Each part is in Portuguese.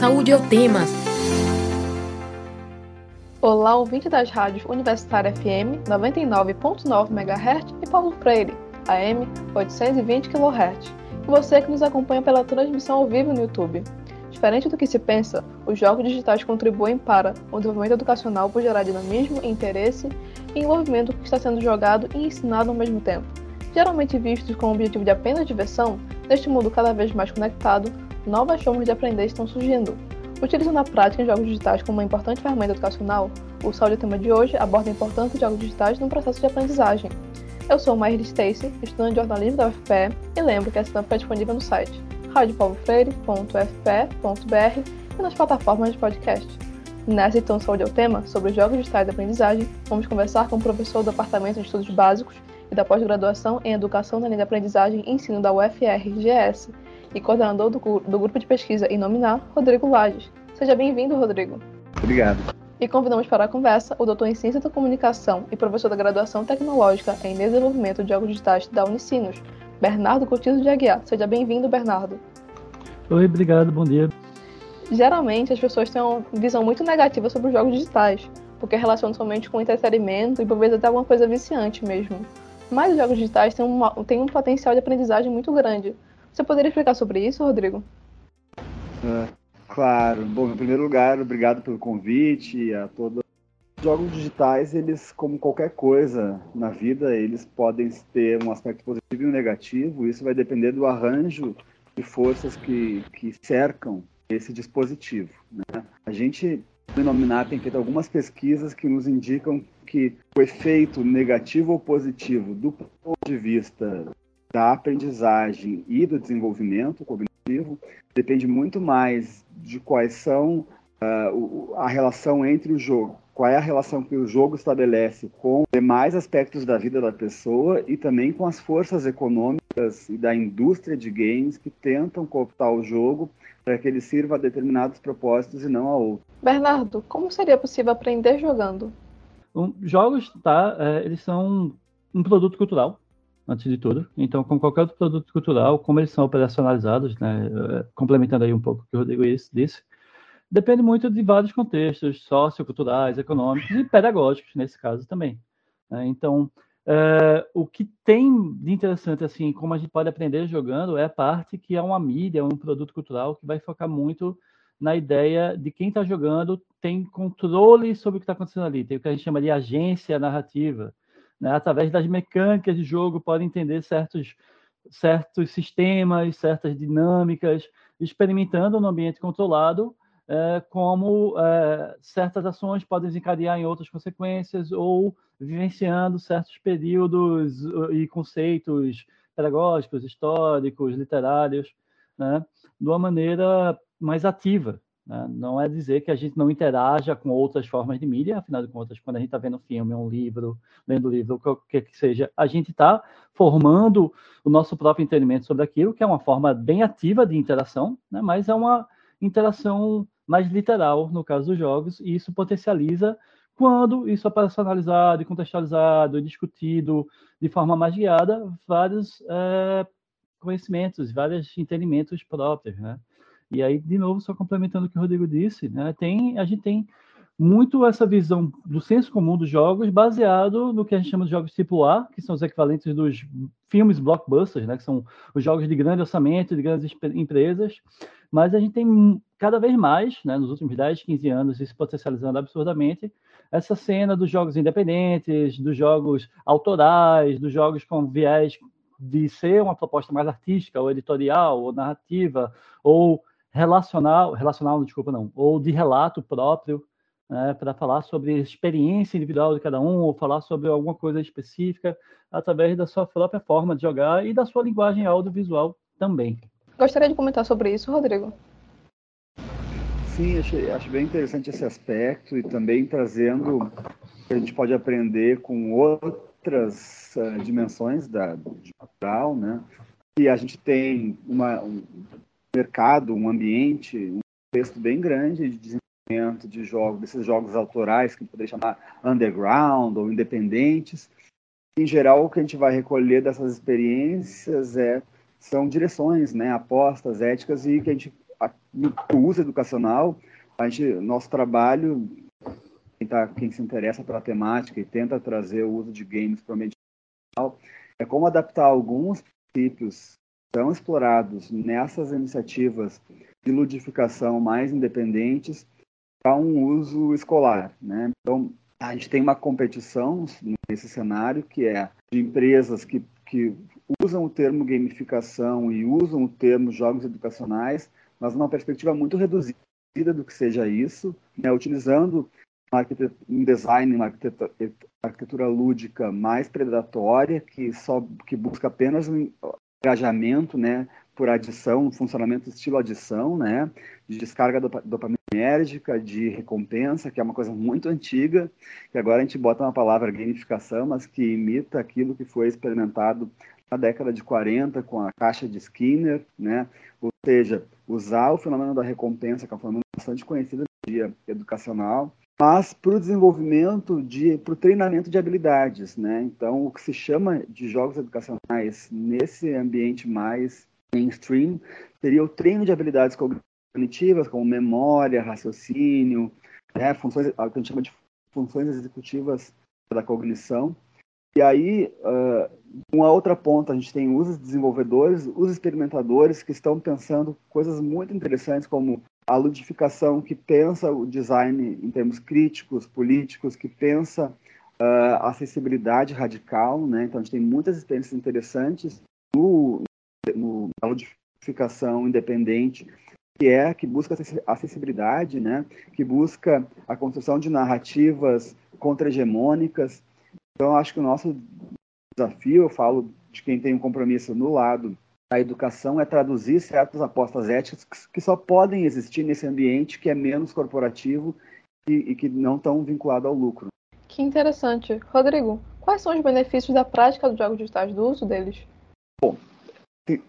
Saúde é o tema. Olá, ouvinte das rádios Universitária FM 99.9 MHz e Paulo Freire, AM 820 kHz. E você que nos acompanha pela transmissão ao vivo no YouTube. Diferente do que se pensa, os jogos digitais contribuem para o desenvolvimento educacional por gerar dinamismo, interesse e envolvimento que está sendo jogado e ensinado ao mesmo tempo. Geralmente vistos com o objetivo de apenas diversão, neste mundo cada vez mais conectado, novas formas de aprender estão surgindo. Utilizando a prática em jogos digitais como uma importante ferramenta educacional, o Saúde Tema de hoje aborda a importância de jogos digitais no processo de aprendizagem. Eu sou Maíra Stacy, estudante de jornalismo da UFPE, e lembro que essa tampa é disponível no site radiopaulofreire.fpe.br e nas plataformas de podcast. Nessa então Saúde é o Tema, sobre jogos digitais de aprendizagem, vamos conversar com o professor do Departamento de Estudos Básicos e da Pós-Graduação em Educação na linha de Aprendizagem e Ensino da UFR-GS, e coordenador do, do grupo de pesquisa Inominar, Rodrigo Lages. Seja bem-vindo, Rodrigo. Obrigado. E convidamos para a conversa o doutor em Ciência da Comunicação e professor da Graduação Tecnológica em Desenvolvimento de Jogos Digitais da Unicinos, Bernardo Coutinho de Aguiar. Seja bem-vindo, Bernardo. Oi, obrigado, bom dia. Geralmente as pessoas têm uma visão muito negativa sobre os jogos digitais, porque relacionam somente com entretenimento e por vezes até alguma coisa viciante mesmo. Mas os jogos digitais têm, uma, têm um potencial de aprendizagem muito grande. Você poderia explicar sobre isso, Rodrigo? É, claro. Bom, em primeiro lugar, obrigado pelo convite a todos. Os jogos digitais, eles, como qualquer coisa na vida, eles podem ter um aspecto positivo e um negativo. Isso vai depender do arranjo de forças que, que cercam esse dispositivo. Né? A gente, no Nominar, tem feito algumas pesquisas que nos indicam que o efeito negativo ou positivo do ponto de vista da aprendizagem e do desenvolvimento cognitivo depende muito mais de quais são uh, a relação entre o jogo, qual é a relação que o jogo estabelece com demais aspectos da vida da pessoa e também com as forças econômicas e da indústria de games que tentam cooptar o jogo para que ele sirva a determinados propósitos e não a outros. Bernardo, como seria possível aprender jogando? Um, jogos, tá? É, eles são um produto cultural antes de tudo. Então, como qualquer outro produto cultural, como eles são operacionalizados, né, eh, complementando aí um pouco o que o Rodrigo disse, depende muito de vários contextos socioculturais, econômicos e pedagógicos, nesse caso também. Né. Então, é, o que tem de interessante, assim, como a gente pode aprender jogando, é a parte que é uma mídia, um produto cultural que vai focar muito na ideia de quem está jogando tem controle sobre o que está acontecendo ali, tem o que a gente chama de agência narrativa né, através das mecânicas de jogo, pode entender certos, certos sistemas, certas dinâmicas, experimentando no ambiente controlado é, como é, certas ações podem desencadear em outras consequências ou vivenciando certos períodos uh, e conceitos pedagógicos, históricos, literários, né, de uma maneira mais ativa, né? Não é dizer que a gente não interaja com outras formas de mídia, afinal de contas, quando a gente está vendo um filme, um livro, lendo livro, o que, que seja, a gente está formando o nosso próprio entendimento sobre aquilo, que é uma forma bem ativa de interação, né? mas é uma interação mais literal, no caso dos jogos, e isso potencializa quando isso é personalizado, contextualizado, discutido de forma mais guiada, vários é, conhecimentos, vários entendimentos próprios, né? E aí, de novo, só complementando o que o Rodrigo disse, né, tem, a gente tem muito essa visão do senso comum dos jogos baseado no que a gente chama de jogos tipo A, que são os equivalentes dos filmes blockbusters, né, que são os jogos de grande orçamento, de grandes empresas, mas a gente tem cada vez mais, né, nos últimos 10, 15 anos, isso potencializando absurdamente, essa cena dos jogos independentes, dos jogos autorais, dos jogos com viés de ser uma proposta mais artística, ou editorial, ou narrativa, ou relacional, relacional, desculpa, não, ou de relato próprio, né, para falar sobre a experiência individual de cada um, ou falar sobre alguma coisa específica, através da sua própria forma de jogar e da sua linguagem audiovisual também. Gostaria de comentar sobre isso, Rodrigo? Sim, acho, acho bem interessante esse aspecto e também trazendo que a gente pode aprender com outras uh, dimensões da digital, né? E a gente tem uma, um, mercado, um ambiente, um contexto bem grande de desenvolvimento de jogos, desses jogos autorais que poderia chamar underground ou independentes. Em geral, o que a gente vai recolher dessas experiências é são direções, né, apostas éticas e que a gente o uso educacional, a gente, nosso trabalho, quem, tá, quem se interessa pela temática e tenta trazer o uso de games para o meio digital, é como adaptar alguns princípios tão explorados nessas iniciativas de ludificação mais independentes para um uso escolar. Né? Então, a gente tem uma competição nesse cenário que é de empresas que, que usam o termo gamificação e usam o termo jogos educacionais, mas numa perspectiva muito reduzida do que seja isso, né? utilizando um design, uma arquitetura, arquitetura lúdica mais predatória, que só que busca apenas engajamento, né, por adição, funcionamento estilo adição, né, de descarga dopaminérgica, de recompensa, que é uma coisa muito antiga, que agora a gente bota uma palavra gamificação, mas que imita aquilo que foi experimentado na década de 40 com a caixa de Skinner, né, ou seja, usar o fenômeno da recompensa, que é um fenômeno bastante conhecido educacional, mas para o desenvolvimento de, para o treinamento de habilidades, né? Então, o que se chama de jogos educacionais nesse ambiente mais mainstream seria o treino de habilidades cognitivas, como memória, raciocínio, né? funções, o que a gente chama de funções executivas da cognição. E aí, uh, uma outra ponta, a gente tem os desenvolvedores, os experimentadores que estão pensando coisas muito interessantes, como a ludificação que pensa o design em termos críticos, políticos, que pensa uh, acessibilidade radical, né? Então a gente tem muitas experiências interessantes no, no, na ludificação independente, que é que busca acessibilidade, né? Que busca a construção de narrativas contra-hegemônicas. Então acho que o nosso desafio, eu falo de quem tem um compromisso no lado a educação é traduzir certas apostas éticas que só podem existir nesse ambiente que é menos corporativo e, e que não estão vinculado ao lucro. Que interessante. Rodrigo, quais são os benefícios da prática dos jogos digitais, do uso deles? Bom,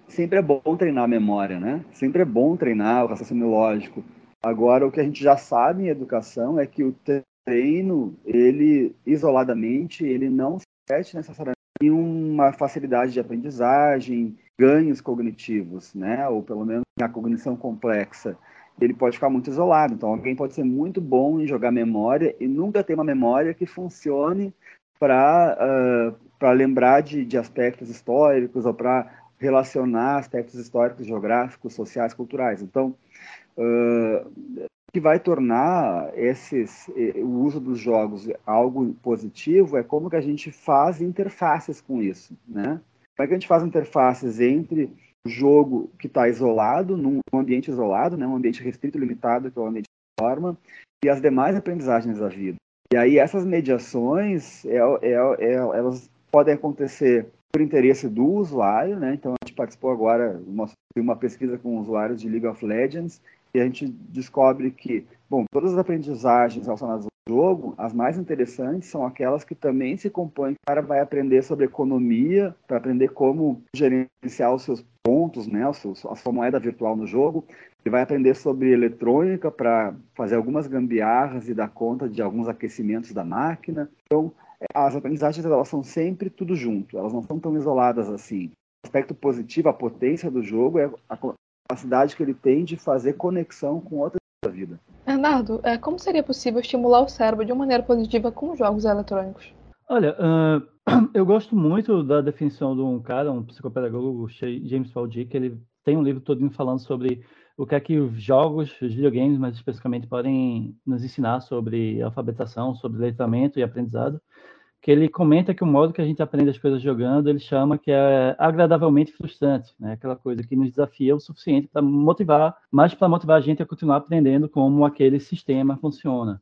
sempre é bom treinar a memória, né? Sempre é bom treinar o raciocínio lógico. Agora, o que a gente já sabe em educação é que o treino, ele isoladamente, ele não se necessariamente em uma facilidade de aprendizagem, ganhos cognitivos, né? Ou pelo menos a cognição complexa. Ele pode ficar muito isolado. Então, alguém pode ser muito bom em jogar memória e nunca ter uma memória que funcione para uh, para lembrar de, de aspectos históricos ou para relacionar aspectos históricos, geográficos, sociais, culturais. Então, uh, que vai tornar esses, o uso dos jogos algo positivo é como que a gente faz interfaces com isso, né? Como é que a gente faz interfaces entre o jogo que está isolado, num ambiente isolado, né, um ambiente restrito, limitado, que é o ambiente de forma, e as demais aprendizagens da vida. E aí essas mediações, é, é, é, elas podem acontecer por interesse do usuário, né? Então a gente participou agora de uma pesquisa com usuários de League of Legends e a gente descobre que, bom, todas as aprendizagens relacionadas jogo, as mais interessantes são aquelas que também se compõem. O cara vai aprender sobre economia, para aprender como gerenciar os seus pontos, né, a sua moeda virtual no jogo. Ele vai aprender sobre eletrônica para fazer algumas gambiarras e dar conta de alguns aquecimentos da máquina. Então, as aprendizagens elas são sempre tudo junto, elas não são tão isoladas assim. O aspecto positivo, a potência do jogo é capacidade que ele tem de fazer conexão com outras da vida. Bernardo, é, como seria possível estimular o cérebro de uma maneira positiva com jogos eletrônicos? Olha, uh, eu gosto muito da definição de um cara, um psicopedagogo, James Paul Dick, ele tem um livro todo falando sobre o que é que os jogos, os videogames, mais especificamente, podem nos ensinar sobre alfabetização, sobre letramento e aprendizado que ele comenta que o modo que a gente aprende as coisas jogando, ele chama que é agradavelmente frustrante, né? Aquela coisa que nos desafia o suficiente para motivar, mais para motivar a gente a continuar aprendendo como aquele sistema funciona.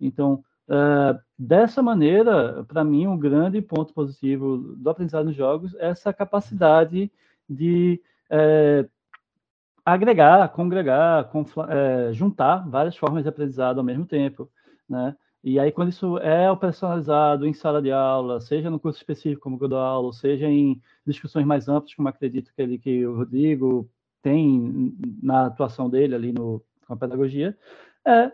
Então, uh, dessa maneira, para mim, um grande ponto positivo do aprendizado nos jogos é essa capacidade de uh, agregar, congregar, uh, juntar várias formas de aprendizado ao mesmo tempo, né? E aí, quando isso é operacionalizado em sala de aula, seja no curso específico, como eu dou aula, seja em discussões mais amplas, como acredito que, ele, que o Rodrigo tem na atuação dele ali no, com a pedagogia, é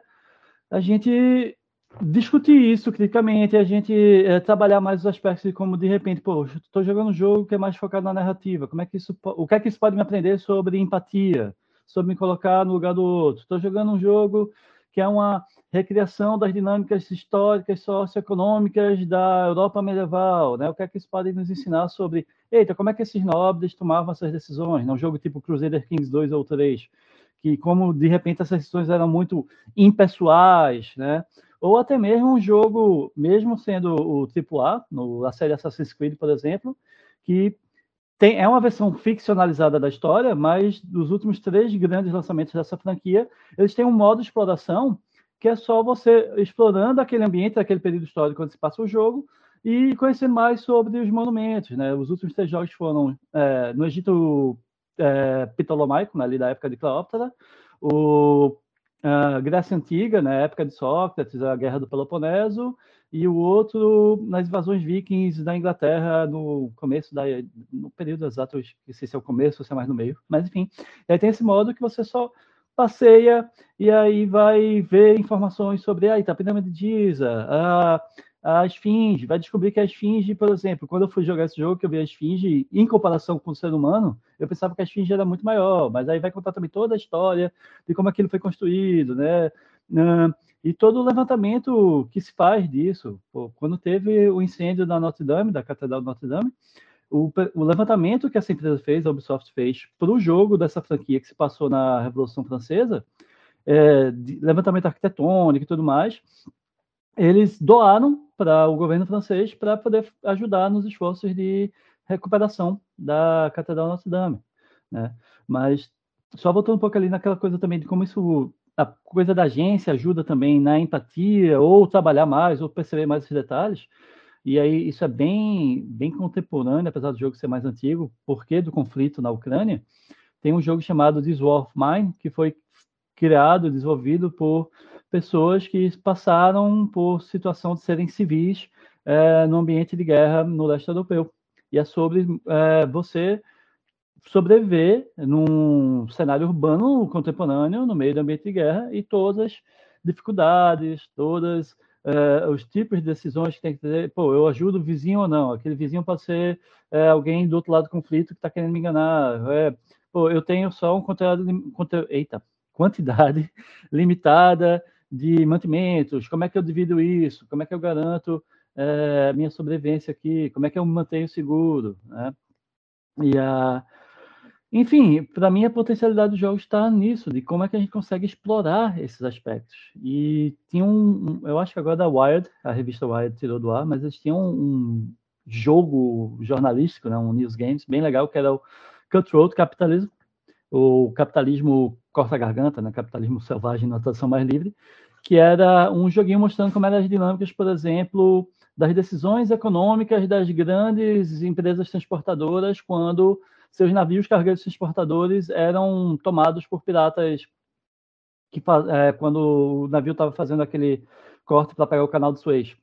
a gente discutir isso criticamente, a gente é, trabalhar mais os aspectos de como, de repente, pô, estou jogando um jogo que é mais focado na narrativa, como é que isso, o que é que isso pode me aprender sobre empatia, sobre me colocar no lugar do outro. Estou jogando um jogo que é uma recriação das dinâmicas históricas, socioeconômicas da Europa medieval, né? O que é que isso pode nos ensinar sobre, eita, como é que esses nobres tomavam essas decisões? Né? Um jogo tipo Crusader Kings 2 ou 3, que como de repente essas decisões eram muito impessoais, né? Ou até mesmo um jogo, mesmo sendo o AAA, no, a série Assassin's Creed, por exemplo, que tem, é uma versão ficcionalizada da história, mas dos últimos três grandes lançamentos dessa franquia, eles têm um modo de exploração que é só você explorando aquele ambiente, aquele período histórico onde se passa o jogo, e conhecendo mais sobre os monumentos. Né? Os últimos três jogos foram é, no Egito é, Ptolomaico, né, ali da época de Cleópatra, o a Grécia Antiga, na época de Sócrates, a Guerra do Peloponeso, e o outro nas invasões vikings da Inglaterra no começo da no período exato, não sei se é o começo ou se é mais no meio, mas enfim, aí tem esse modo que você só passeia e aí vai ver informações sobre a Itapirama de Giza, a a esfinge, vai descobrir que a esfinge, por exemplo, quando eu fui jogar esse jogo, que eu vi a esfinge, em comparação com o ser humano, eu pensava que a esfinge era muito maior, mas aí vai contar também toda a história de como aquilo foi construído, né? E todo o levantamento que se faz disso. Pô, quando teve o incêndio da Notre Dame, da Catedral de Notre Dame, o, o levantamento que essa empresa fez, a Ubisoft fez, para o jogo dessa franquia que se passou na Revolução Francesa, é, levantamento arquitetônico e tudo mais, eles doaram para o governo francês para poder ajudar nos esforços de recuperação da Catedral Notre Dame, né? Mas só voltando um pouco ali naquela coisa também de como isso a coisa da agência ajuda também na empatia ou trabalhar mais ou perceber mais esses detalhes. E aí isso é bem bem contemporâneo, apesar do jogo ser mais antigo, porque do conflito na Ucrânia. Tem um jogo chamado This War of Mine que foi criado, desenvolvido por pessoas que passaram por situação de serem civis é, no ambiente de guerra no leste europeu. E é sobre é, você sobreviver num cenário urbano contemporâneo, no meio do ambiente de guerra, e todas as dificuldades, todos é, os tipos de decisões que tem que ter. Pô, eu ajudo o vizinho ou não? Aquele vizinho pode ser é, alguém do outro lado do conflito que está querendo me enganar. É, pô, eu tenho só um conteúdo, conteúdo eita, quantidade limitada de mantimentos, como é que eu divido isso, como é que eu garanto é, minha sobrevivência aqui, como é que eu mantenho seguro, né? E a, enfim, para mim a potencialidade do jogo está nisso, de como é que a gente consegue explorar esses aspectos. E tinha um, eu acho que agora da Wired, a revista Wired tirou do ar, mas eles tinham um jogo jornalístico, né, um news games bem legal que era o Cutthroat Capitalism, o capitalismo corta-garganta, né, capitalismo selvagem na tradução mais livre, que era um joguinho mostrando como eram as dinâmicas, por exemplo, das decisões econômicas das grandes empresas transportadoras quando seus navios cargueiros transportadores eram tomados por piratas que é, quando o navio estava fazendo aquele corte para pegar o canal de Suez,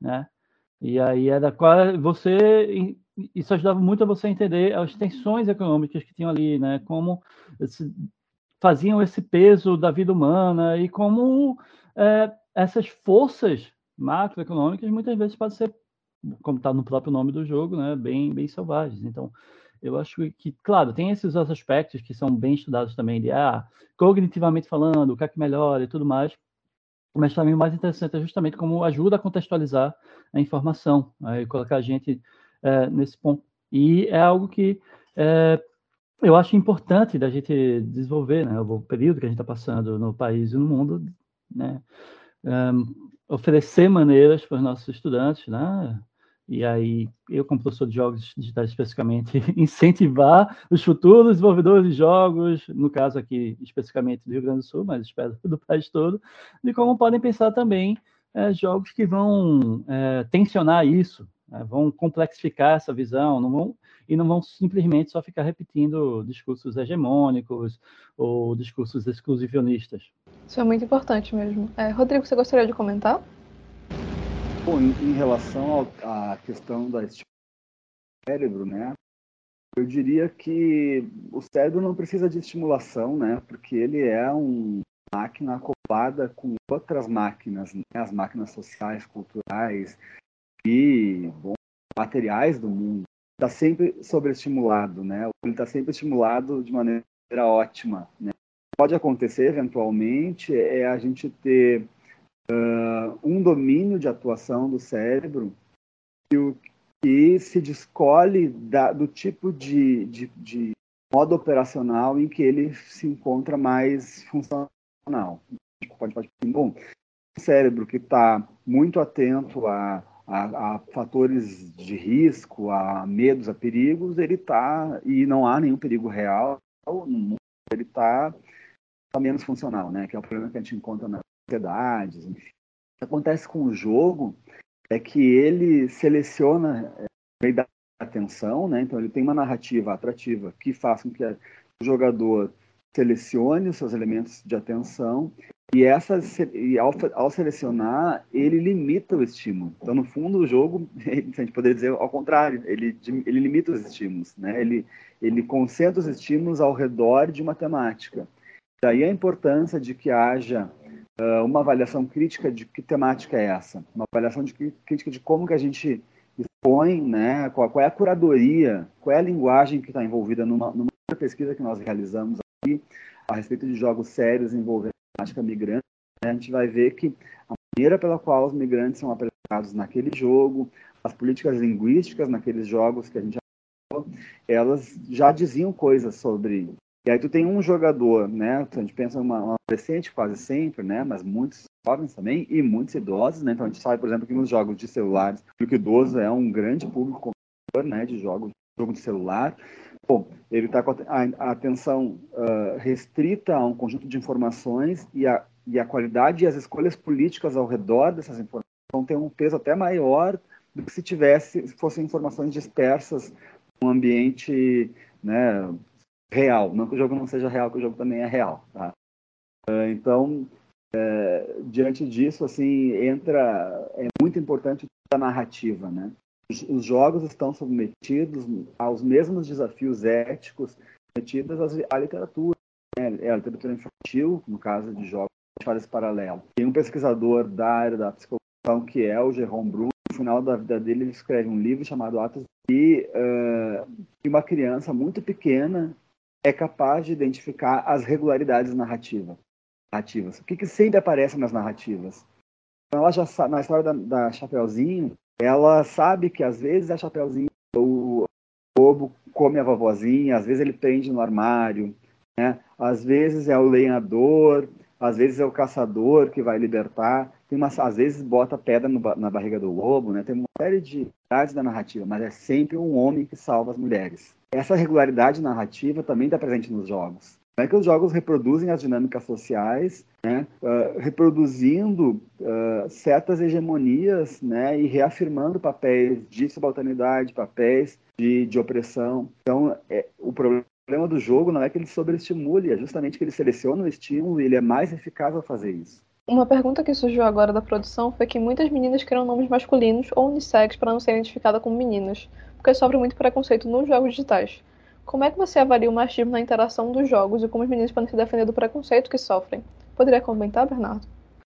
né? E aí era você isso ajudava muito a você entender as tensões econômicas que tinham ali, né? Como esse, faziam esse peso da vida humana e como é, essas forças macroeconômicas muitas vezes podem ser, como está no próprio nome do jogo, né? Bem, bem selvagens. Então, eu acho que, claro, tem esses aspectos que são bem estudados também, de ah, cognitivamente falando, o que é que melhora e tudo mais, mas também o mais interessante é justamente como ajuda a contextualizar a informação, aí colocar a gente é, nesse ponto. E é algo que é, eu acho importante da gente desenvolver, né, o período que a gente está passando no país e no mundo, né, um, oferecer maneiras para os nossos estudantes, né, e aí eu como professor de jogos digitais especificamente incentivar os futuros desenvolvedores de jogos, no caso aqui especificamente do Rio Grande do Sul, mas espero do país todo, de como podem pensar também é, jogos que vão é, tensionar isso, né? vão complexificar essa visão, não vão, e não vão simplesmente só ficar repetindo discursos hegemônicos ou discursos exclusionistas. Isso é muito importante mesmo. É, Rodrigo, você gostaria de comentar? Bom, em relação à questão da cérebro, né? Eu diria que o cérebro não precisa de estimulação, né? Porque ele é uma máquina acoplada com outras máquinas, né? as máquinas sociais, culturais, e bom, materiais do mundo está sempre sobreestimulado, né? Ele está sempre estimulado de maneira ótima, né? pode acontecer eventualmente é a gente ter uh, um domínio de atuação do cérebro que, o, que se descolhe da, do tipo de, de, de modo operacional em que ele se encontra mais funcional. Pode, pode, bom, o cérebro que está muito atento a, a, a, fatores de risco, a medos, a perigos, ele está, e não há nenhum perigo real, ele está tá menos funcional, né? Que é o problema que a gente encontra nas sociedades. O que acontece com o jogo é que ele seleciona é, da atenção, né? Então ele tem uma narrativa atrativa que faz com que o jogador selecione os seus elementos de atenção e, essa, e ao, ao, selecionar, ele limita o estímulo. Então, no fundo, o jogo, a gente poderia dizer ao contrário, ele, ele limita os estímulos. Né? Ele, ele concentra os estímulos ao redor de uma temática. Daí a importância de que haja uma avaliação crítica de que temática é essa. Uma avaliação de crítica de como que a gente expõe, né? qual, qual é a curadoria, qual é a linguagem que está envolvida numa, numa pesquisa que nós realizamos aqui a respeito de jogos sérios envolvendo temática migrante, né, a gente vai ver que a maneira pela qual os migrantes são apresentados naquele jogo, as políticas linguísticas naqueles jogos que a gente elas já diziam coisas sobre. E aí tu tem um jogador, né? A gente pensa uma, uma adolescente quase sempre, né? Mas muitos jovens também e muitos idosos, né? Então a gente sabe, por exemplo, que nos jogos de celulares, o idoso é um grande público né, de jogos jogo de celular. Bom, ele está com a, atenção uh, restrita a um conjunto de informações e a, e a qualidade e as escolhas políticas ao redor dessas informações vão ter um peso até maior do que se tivesse se fossem informações dispersas num ambiente né, real. Não que o jogo não seja real, que o jogo também é real. Tá? Uh, então, é, diante disso, assim, entra é muito importante a narrativa, né? os jogos estão submetidos aos mesmos desafios éticos submetidos à literatura. Né? É a literatura infantil, no caso de jogos, a gente faz esse paralelo. Tem um pesquisador da área da psicologia, que é o Jerome Bruno, no final da vida dele ele escreve um livro chamado Atos e uh, uma criança muito pequena é capaz de identificar as regularidades narrativas. O que, que sempre aparece nas narrativas? Então, ela já na história da, da Chapeuzinho, ela sabe que às vezes a Chapeuzinho, o lobo come a vovozinha, às vezes ele prende no armário, né? às vezes é o lenhador, às vezes é o caçador que vai libertar, tem uma, às vezes bota pedra no, na barriga do lobo, né? tem uma série de idades da narrativa, mas é sempre um homem que salva as mulheres. Essa regularidade narrativa também está presente nos jogos. Como é que os jogos reproduzem as dinâmicas sociais, né, uh, reproduzindo uh, certas hegemonias né, e reafirmando papéis de subalternidade, papéis de, de opressão. Então, é, o problema do jogo não é que ele sobreestimule, é justamente que ele seleciona o estímulo e ele é mais eficaz ao fazer isso. Uma pergunta que surgiu agora da produção foi que muitas meninas criam nomes masculinos ou unissex para não ser identificada como meninas, porque sofre muito preconceito nos jogos digitais. Como é que você avalia o machismo na interação dos jogos e como os meninos podem se defender do preconceito que sofrem? Poderia comentar, Bernardo?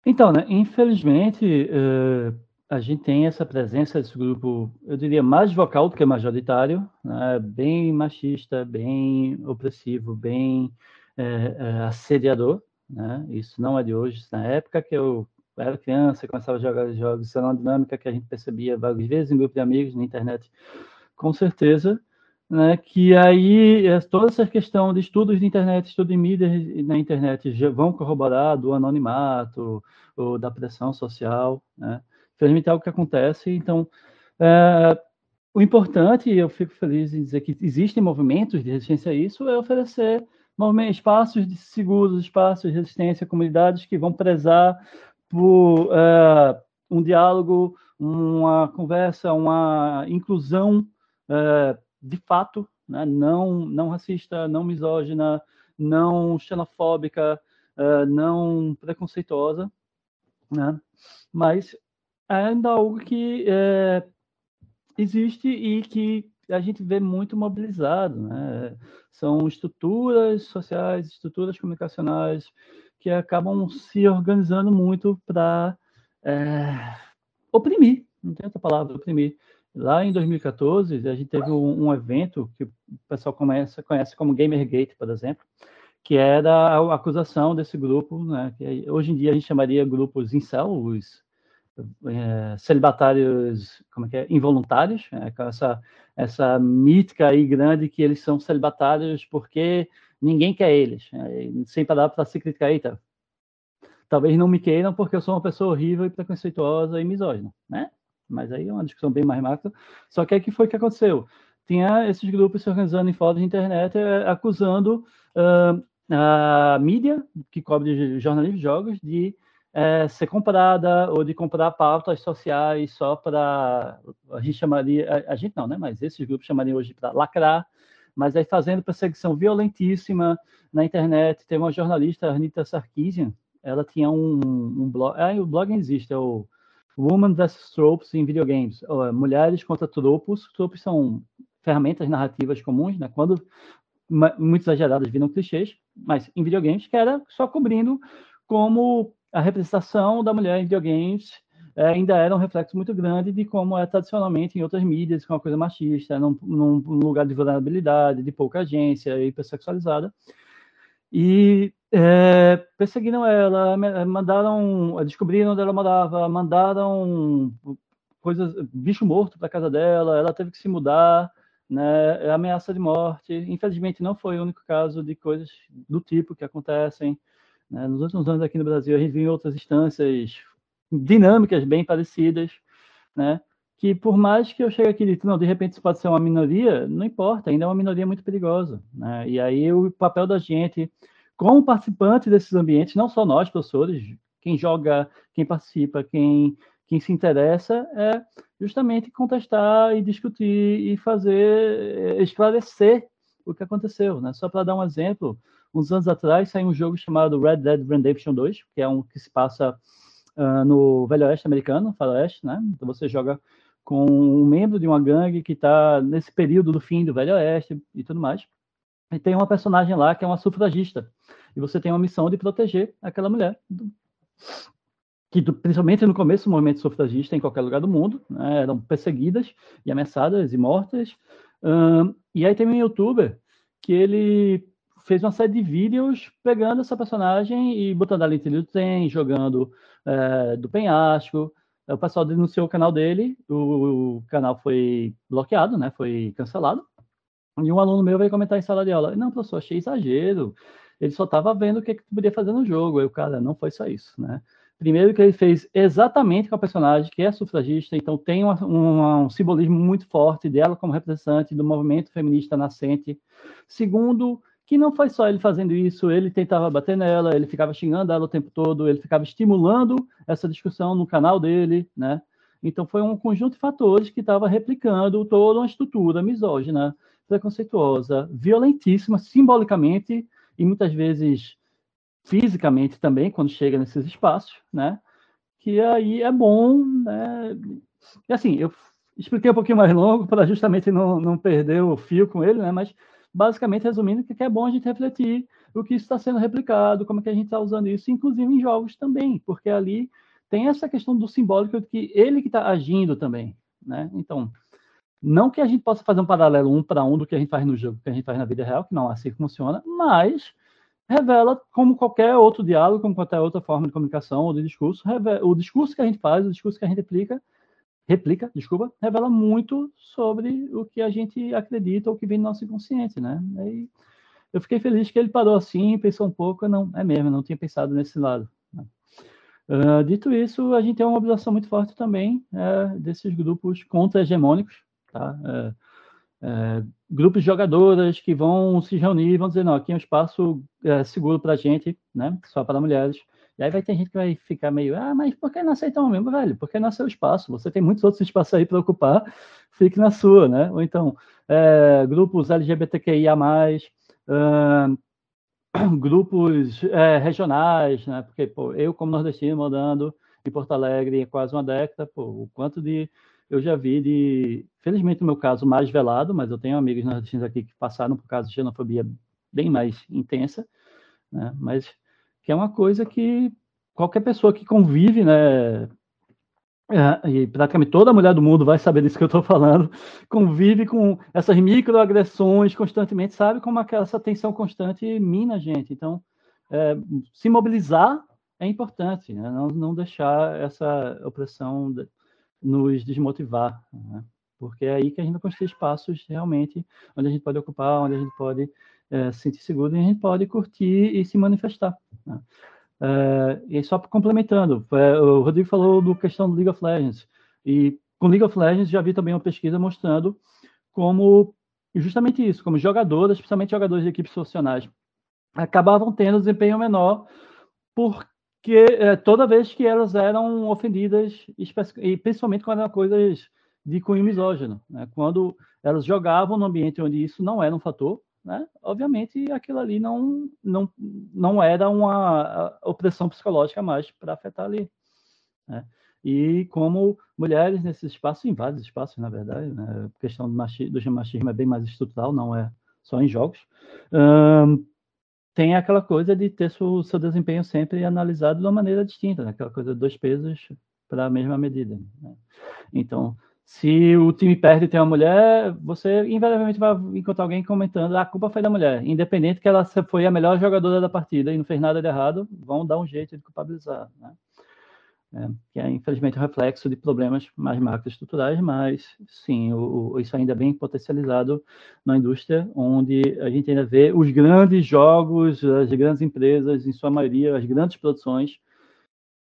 Então, né, infelizmente, uh, a gente tem essa presença desse grupo, eu diria, mais vocal do que majoritário, né, bem machista, bem opressivo, bem uh, uh, assediador. Né? Isso não é de hoje. Na época que eu era criança, começava a jogar jogos, isso era uma dinâmica que a gente percebia várias vezes em grupo de amigos na internet, com certeza né, que aí é, toda essa questão de estudos de internet, estudo de mídia na internet já vão corroborar do anonimato ou da pressão social, né? Infelizmente é que acontece, então é, o importante, eu fico feliz em dizer que existem movimentos de resistência a isso, é oferecer espaços de seguros, espaços de resistência, comunidades que vão prezar por é, um diálogo, uma conversa, uma inclusão de fato, né, não, não racista, não misógina, não xenofóbica, uh, não preconceituosa, né, mas é ainda algo que é, existe e que a gente vê muito mobilizado. Né? São estruturas sociais, estruturas comunicacionais que acabam se organizando muito para é, oprimir, não tem outra palavra, oprimir Lá em 2014, a gente teve um, um evento que o pessoal começa, conhece como Gamergate, por exemplo, que era a acusação desse grupo, né, que hoje em dia a gente chamaria grupos incel, os é, celibatários, como é que é, involuntários, é, essa, essa mítica aí grande que eles são celibatários porque ninguém quer eles, é, sem parar para se criticar, eita, talvez não me queiram porque eu sou uma pessoa horrível e preconceituosa e misógina, né? Mas aí é uma discussão bem mais macro. Só que aí que foi que aconteceu? Tinha esses grupos se organizando em fóruns de internet é, acusando uh, a mídia que cobre jornalismo de jogos de é, ser comprada ou de comprar pautas sociais só para a gente chamaria a, a, gente não, né? Mas esses grupos chamariam hoje para lacrar, mas aí fazendo perseguição violentíssima na internet. Tem uma jornalista, Anita Sarkeesian, ela tinha um, um blog, ah, o blog existe, é o Woman vs Tropes em Videogames, Mulheres contra Tropos. Tropos são ferramentas narrativas comuns, né? Quando muito exageradas viram clichês, mas em videogames que era só cobrindo como a representação da mulher em videogames é, ainda era um reflexo muito grande de como é tradicionalmente em outras mídias, com uma coisa machista, num, num lugar de vulnerabilidade, de pouca agência, hipersexualizada. E é, perseguiram ela, mandaram, descobriram onde ela morava, mandaram coisas, bicho morto para casa dela, ela teve que se mudar, né, ameaça de morte. Infelizmente, não foi o único caso de coisas do tipo que acontecem. Né? Nos últimos anos aqui no Brasil, a gente viu outras instâncias dinâmicas bem parecidas, né? que por mais que eu chegue aqui e diga, não, de repente isso pode ser uma minoria, não importa, ainda é uma minoria muito perigosa. Né? E aí o papel da gente, como participante desses ambientes, não só nós, professores, quem joga, quem participa, quem, quem se interessa, é justamente contestar e discutir e fazer, esclarecer o que aconteceu. Né? Só para dar um exemplo, uns anos atrás saiu um jogo chamado Red Dead Redemption 2, que é um que se passa uh, no Velho Oeste americano, Faroeste, né? Então você joga com um membro de uma gangue que está nesse período do fim do Velho Oeste e tudo mais. E tem uma personagem lá que é uma sufragista. E você tem uma missão de proteger aquela mulher. Que, principalmente no começo do movimento sufragista, em qualquer lugar do mundo, né, eram perseguidas e ameaçadas e mortas. Um, e aí tem um youtuber que ele fez uma série de vídeos pegando essa personagem e botando ela em trilho do jogando é, do penhasco. O pessoal denunciou o canal dele, o, o, canal foi bloqueado, né? Foi cancelado. E um aluno meu veio comentar em sala de aula: Não, professor, achei exagero. Ele só estava vendo o que, que tu podia fazer no jogo. Aí o cara, não foi só isso, né? Primeiro que ele fez exatamente com a personagem que é sufragista, então tem uma, uma, um simbolismo muito forte dela como representante do movimento feminista nascente. Segundo, que não foi só ele fazendo isso, ele tentava bater nela, ele ficava xingando ela o tempo todo, ele ficava estimulando essa discussão no canal dele, né? Então foi um conjunto de fatores que estava replicando toda uma estrutura misógina, preconceituosa, violentíssima, simbolicamente e muitas vezes fisicamente também, quando chega nesses espaços, né? Que aí é bom, né? E assim, eu expliquei um pouquinho mais longo para justamente não, não perder o fio com ele, né? Mas basicamente resumindo, que é bom a gente refletir o que está sendo replicado, como é que a gente está usando isso, inclusive em jogos também, porque ali tem essa questão do simbólico que ele que está agindo também, né? Então, não que a gente possa fazer um paralelo um para um do que a gente faz no jogo, que a gente faz na vida real, que não é assim funciona, mas revela, como qualquer outro diálogo, como qualquer outra forma de comunicação ou de discurso, o discurso que a gente faz, o discurso que a gente aplica, replica, desculpa, revela muito sobre o que a gente acredita ou que vem no nosso inconsciente, né? Aí eu fiquei feliz que ele parou assim, pensou um pouco, não, é mesmo, não tinha pensado nesse lado. Uh, dito isso, a gente tem uma mobilização muito forte também é, desses grupos contra-hegemônicos, tá? É, é, grupos de jogadoras que vão se reunir e vão dizer, não, aqui é um espaço é, seguro para gente, né? Só para mulheres. E aí vai ter gente que vai ficar meio, ah, mas por que não aceitar um membro, velho? Porque não é seu espaço. Você tem muitos outros espaços aí para ocupar, fique na sua, né? Ou então, é, grupos LGBTQIA+, uh, grupos é, regionais, né? Porque, pô, eu como nordestino morando em Porto Alegre há quase uma década, pô, o quanto de eu já vi de, felizmente no meu caso mais velado, mas eu tenho amigos nordestinos aqui que passaram por casos de xenofobia bem mais intensa, né? Mas que é uma coisa que qualquer pessoa que convive, né, é, e praticamente toda mulher do mundo vai saber disso que eu estou falando, convive com essas microagressões constantemente, sabe como essa tensão constante mina a gente. Então, é, se mobilizar é importante, né? não, não, deixar essa opressão nos desmotivar, né? porque é aí que a gente vai construir espaços realmente onde a gente pode ocupar, onde a gente pode é, se sentir seguro e a gente pode curtir e se manifestar. Né? Uh, e só complementando, uh, o Rodrigo falou do questão do League of Legends. E com League of Legends já vi também uma pesquisa mostrando como justamente isso, como jogadoras, especialmente jogadores de equipes profissionais, acabavam tendo desempenho menor porque uh, toda vez que elas eram ofendidas, e principalmente quando eram coisas de cunho misógino, né? quando elas jogavam no ambiente onde isso não era um fator, né? Obviamente, aquilo ali não, não, não era uma opressão psicológica mais para afetar ali. Né? E como mulheres nesse espaço, em vários espaços, na verdade, né? a questão do machismo, do machismo é bem mais estrutural, não é só em jogos, tem aquela coisa de ter seu, seu desempenho sempre analisado de uma maneira distinta, né? aquela coisa de dois pesos para a mesma medida. Né? Então, se o time perde e tem uma mulher, você invariavelmente vai encontrar alguém comentando ah, a culpa foi da mulher, independente que ela foi a melhor jogadora da partida e não fez nada de errado, vão dar um jeito de culpabilizar, né? É, que é infelizmente um reflexo de problemas mais macroestruturais, mas sim, o, o, isso ainda é bem potencializado na indústria, onde a gente ainda vê os grandes jogos, as grandes empresas, em sua maioria, as grandes produções,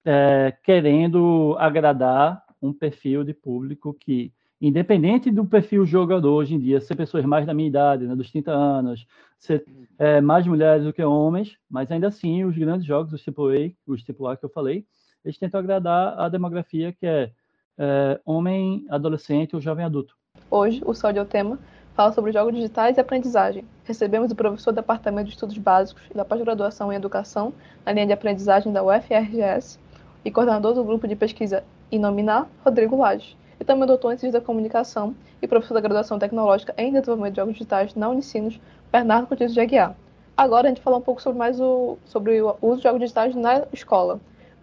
é, querendo agradar um perfil de público que, independente do perfil jogador hoje em dia, ser pessoas mais da minha idade, né, dos 30 anos, ser é, mais mulheres do que homens, mas ainda assim os grandes jogos, os AAA, os AAA que eu falei, eles tentam agradar a demografia que é, é homem, adolescente ou jovem adulto. Hoje, o Sol de Tema fala sobre jogos digitais e aprendizagem. Recebemos o professor do Departamento de Estudos Básicos e da Pós-Graduação em Educação na linha de aprendizagem da UFRGS e coordenador do grupo de pesquisa Inominar, Rodrigo Lage, e também doutor em Ciência da Comunicação e professor da Graduação Tecnológica em Desenvolvimento de Jogos Digitais na Unicinos, Bernardo Coutinho de Aguiar. Agora a gente fala um pouco sobre mais o, sobre o uso de jogos digitais na escola.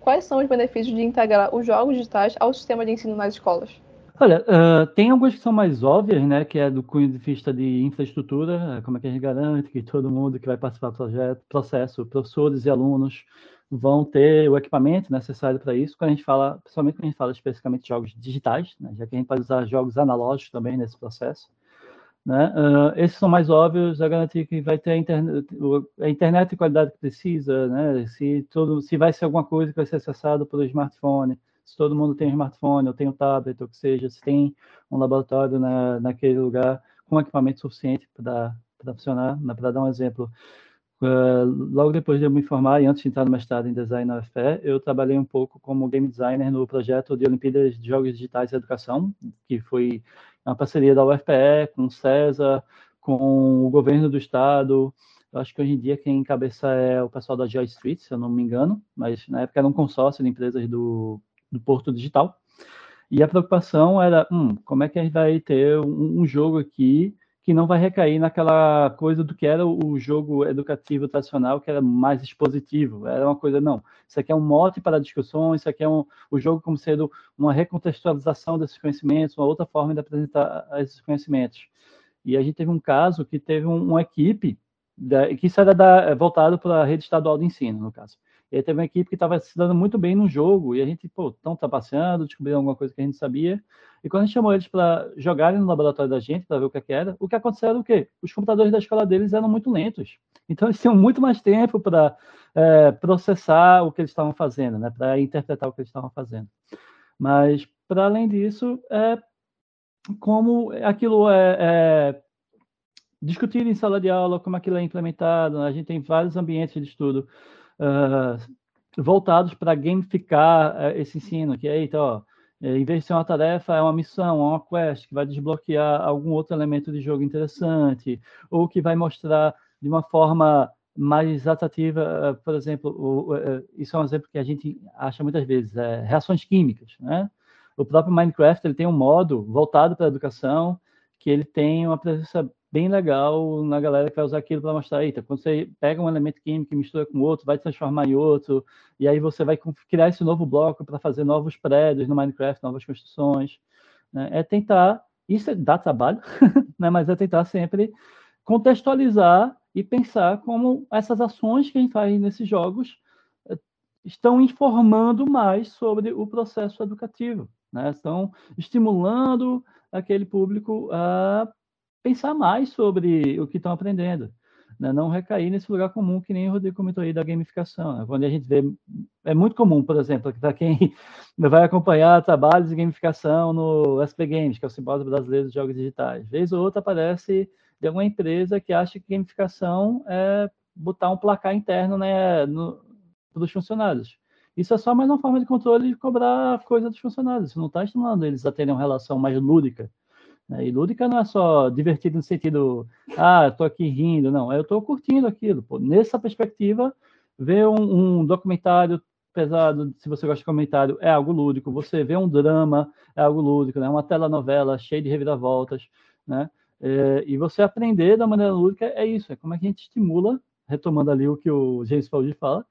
Quais são os benefícios de integrar os jogos digitais ao sistema de ensino nas escolas? Olha, uh, tem algumas que são mais óbvias, né, que é do cunho de vista de infraestrutura, como é que a gente garante que todo mundo que vai participar do projeto, processo, professores e alunos, vão ter o equipamento necessário para isso. Quando a gente fala, principalmente quando a gente fala especificamente de jogos digitais, né, já que a gente pode usar jogos analógicos também nesse processo. Né? Uh, esses são mais óbvios, a garantir que vai ter a internet, a internet de qualidade que precisa, né? se, todo, se vai ser alguma coisa que vai ser acessado pelo smartphone, se todo mundo tem um smartphone ou tem um tablet, ou que seja, se tem um laboratório na, naquele lugar com equipamento suficiente para funcionar. Né? Para dar um exemplo, Uh, logo depois de eu me formar e antes de entrar no mestrado em design na UFE, eu trabalhei um pouco como game designer no projeto de Olimpíadas de Jogos Digitais e Educação, que foi uma parceria da UFPE com o César, com o governo do estado. Eu acho que hoje em dia quem encabeça é o pessoal da Joy Street, se eu não me engano, mas na época era um consórcio de empresas do, do Porto Digital. E a preocupação era, hum, como é que a gente vai ter um, um jogo aqui que não vai recair naquela coisa do que era o jogo educativo tradicional, que era mais expositivo. Era uma coisa, não, isso aqui é um mote para discussões, isso aqui é um, o jogo como sendo uma recontextualização desses conhecimentos, uma outra forma de apresentar esses conhecimentos. E a gente teve um caso que teve um, uma equipe, da, que isso era da, voltado para a rede estadual de ensino, no caso. E aí teve uma equipe que estava se dando muito bem no jogo, e a gente, pô, estão trapaceando, descobriram alguma coisa que a gente sabia. E quando a gente chamou eles para jogarem no laboratório da gente, para ver o que, é que, era, o que aconteceu era o quê? Os computadores da escola deles eram muito lentos. Então eles tinham muito mais tempo para é, processar o que eles estavam fazendo, né? para interpretar o que eles estavam fazendo. Mas, para além disso, é como aquilo é, é em sala de aula, como aquilo é implementado. Né? A gente tem vários ambientes de estudo uh, voltados para gamificar uh, esse ensino, que é, então, ó, é, em vez de ser uma tarefa, é uma missão, é uma quest que vai desbloquear algum outro elemento de jogo interessante, ou que vai mostrar de uma forma mais atrativa, por exemplo, isso é um exemplo que a gente acha muitas vezes, é, reações químicas, né? O próprio Minecraft ele tem um modo voltado para a educação, que ele tem uma presença bem legal na galera que vai usar aquilo para mostrar, eita, quando você pega um elemento químico e mistura com outro, vai transformar em outro, e aí você vai criar esse novo bloco para fazer novos prédios no Minecraft, novas construções. Né? É tentar, isso dá trabalho, né? mas é tentar sempre contextualizar e pensar como essas ações que a gente faz nesses jogos eh, estão informando mais sobre o processo educativo, né? estão estimulando aquele público a pensar mais sobre o que estão aprendendo. Né? Não recair nesse lugar comum que nem o Rodrigo comentou aí da gamificação. Né? Quando a gente vê, é muito comum, por exemplo, para quem vai acompanhar trabalhos de gamificação no SP Games, que é o Simpósio Brasileiro de Jogos Digitais. Vez ou outra aparece de alguma empresa que acha que gamificação é botar um placar interno né, no, dos funcionários. Isso é só mais uma forma de controle de cobrar coisa dos funcionários. Isso não está estimulando eles a terem uma relação mais lúdica? E lúdica não é só divertido no sentido, ah, estou aqui rindo, não, eu estou curtindo aquilo. Pô. Nessa perspectiva, ver um, um, documentário pesado, se você gosta de comentário, é algo lúdico. Você vê um drama, é algo lúdico, né? uma telenovela cheia de reviravoltas, né? É, e você aprender da maneira lúdica é isso, é como é que a gente estimula, retomando ali o que o James Paul fala,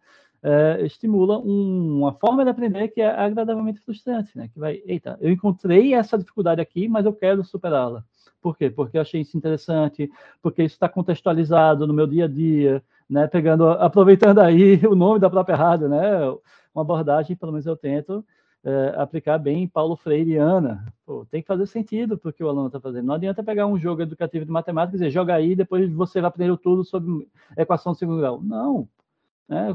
é, estimula um, uma forma de aprender que é agradavelmente frustrante, né? Que vai, eita, eu encontrei essa dificuldade aqui, mas eu quero superá-la. Por quê? Porque eu achei isso interessante, porque isso está contextualizado no meu dia a dia, né? Pegando, aproveitando aí o nome da própria rádio, né? Uma abordagem, pelo menos eu tento é, aplicar bem Paulo Freireana. Pô, tem que fazer sentido porque o aluno está fazendo. Não adianta pegar um jogo educativo de matemática e dizer, joga aí, depois você vai aprender tudo sobre equação de segundo grau. Não. Né?